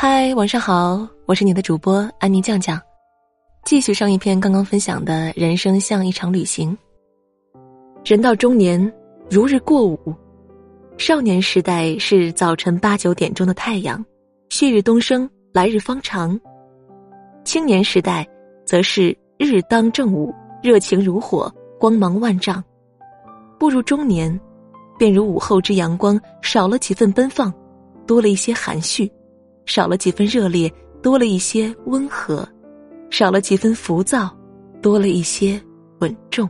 嗨，晚上好，我是你的主播安妮酱酱，继续上一篇刚刚分享的人生像一场旅行。人到中年，如日过午。少年时代是早晨八九点钟的太阳，旭日东升，来日方长；青年时代则是日当正午，热情如火，光芒万丈。步入中年，便如午后之阳光，少了几分奔放，多了一些含蓄。少了几分热烈，多了一些温和；少了几分浮躁，多了一些稳重。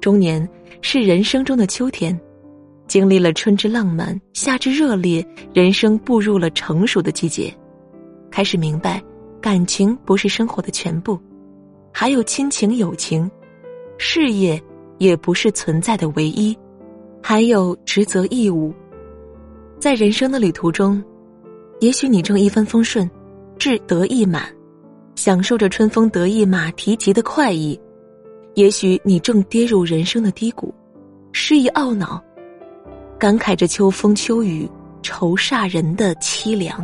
中年是人生中的秋天，经历了春之浪漫、夏之热烈，人生步入了成熟的季节，开始明白，感情不是生活的全部，还有亲情、友情，事业也不是存在的唯一，还有职责、义务。在人生的旅途中。也许你正一帆风顺，志得意满，享受着春风得意马蹄疾的快意；也许你正跌入人生的低谷，失意懊恼，感慨着秋风秋雨愁煞人的凄凉。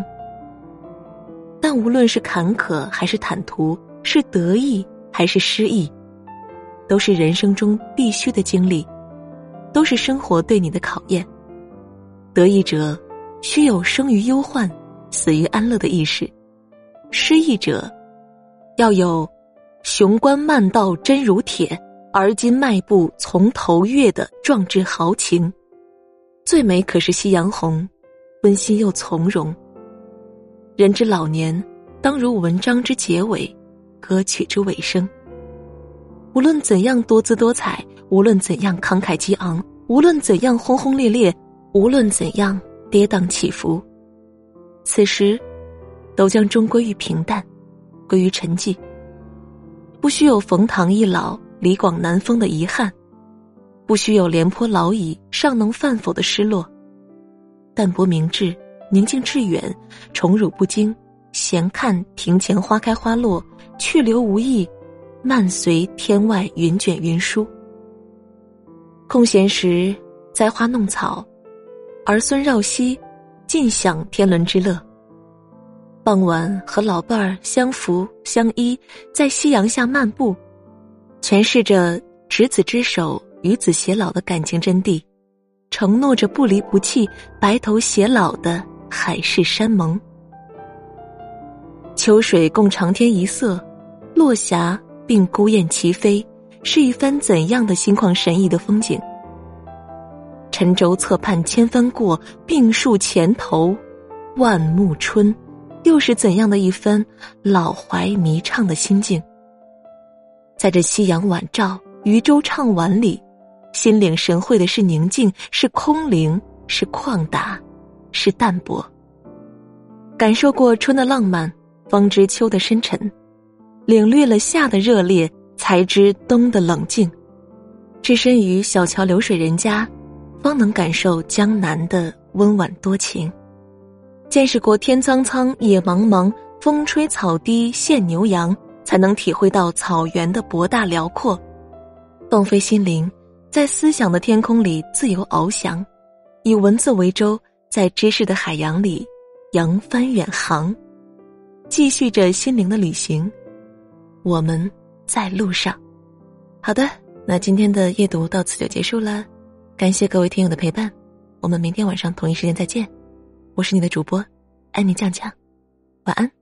但无论是坎坷还是坦途，是得意还是失意，都是人生中必须的经历，都是生活对你的考验。得意者，须有生于忧患。死于安乐的意识，失意者要有雄关漫道真如铁，而今迈步从头越的壮志豪情。最美可是夕阳红，温馨又从容。人之老年，当如文章之结尾，歌曲之尾声。无论怎样多姿多彩，无论怎样慷慨激昂，无论怎样轰轰烈烈，无论怎样跌宕起伏。此时，都将终归于平淡，归于沉寂。不需有冯唐易老、李广难封的遗憾，不需有廉颇老矣尚能饭否的失落。淡泊明志，宁静致远，宠辱不惊，闲看庭前花开花落，去留无意，漫随天外云卷云舒。空闲时栽花弄草，儿孙绕膝。尽享天伦之乐。傍晚和老伴儿相扶相依，在夕阳下漫步，诠释着执子之手与子偕老的感情真谛，承诺着不离不弃、白头偕老的海誓山盟。秋水共长天一色，落霞并孤雁齐飞，是一番怎样的心旷神怡的风景？沉舟侧畔千帆过，病树前头万木春，又是怎样的一番老怀弥畅的心境？在这夕阳晚照、渔舟唱晚里，心领神会的是宁静，是空灵，是旷达，是淡泊。感受过春的浪漫，方知秋的深沉；领略了夏的热烈，才知冬的冷静。置身于小桥流水人家。方能感受江南的温婉多情，见识过天苍苍，野茫茫，风吹草低见牛羊，才能体会到草原的博大辽阔。放飞心灵，在思想的天空里自由翱翔，以文字为舟，在知识的海洋里扬帆远航，继续着心灵的旅行。我们在路上。好的，那今天的夜读到此就结束了。感谢各位听友的陪伴，我们明天晚上同一时间再见。我是你的主播，安妮酱酱，晚安。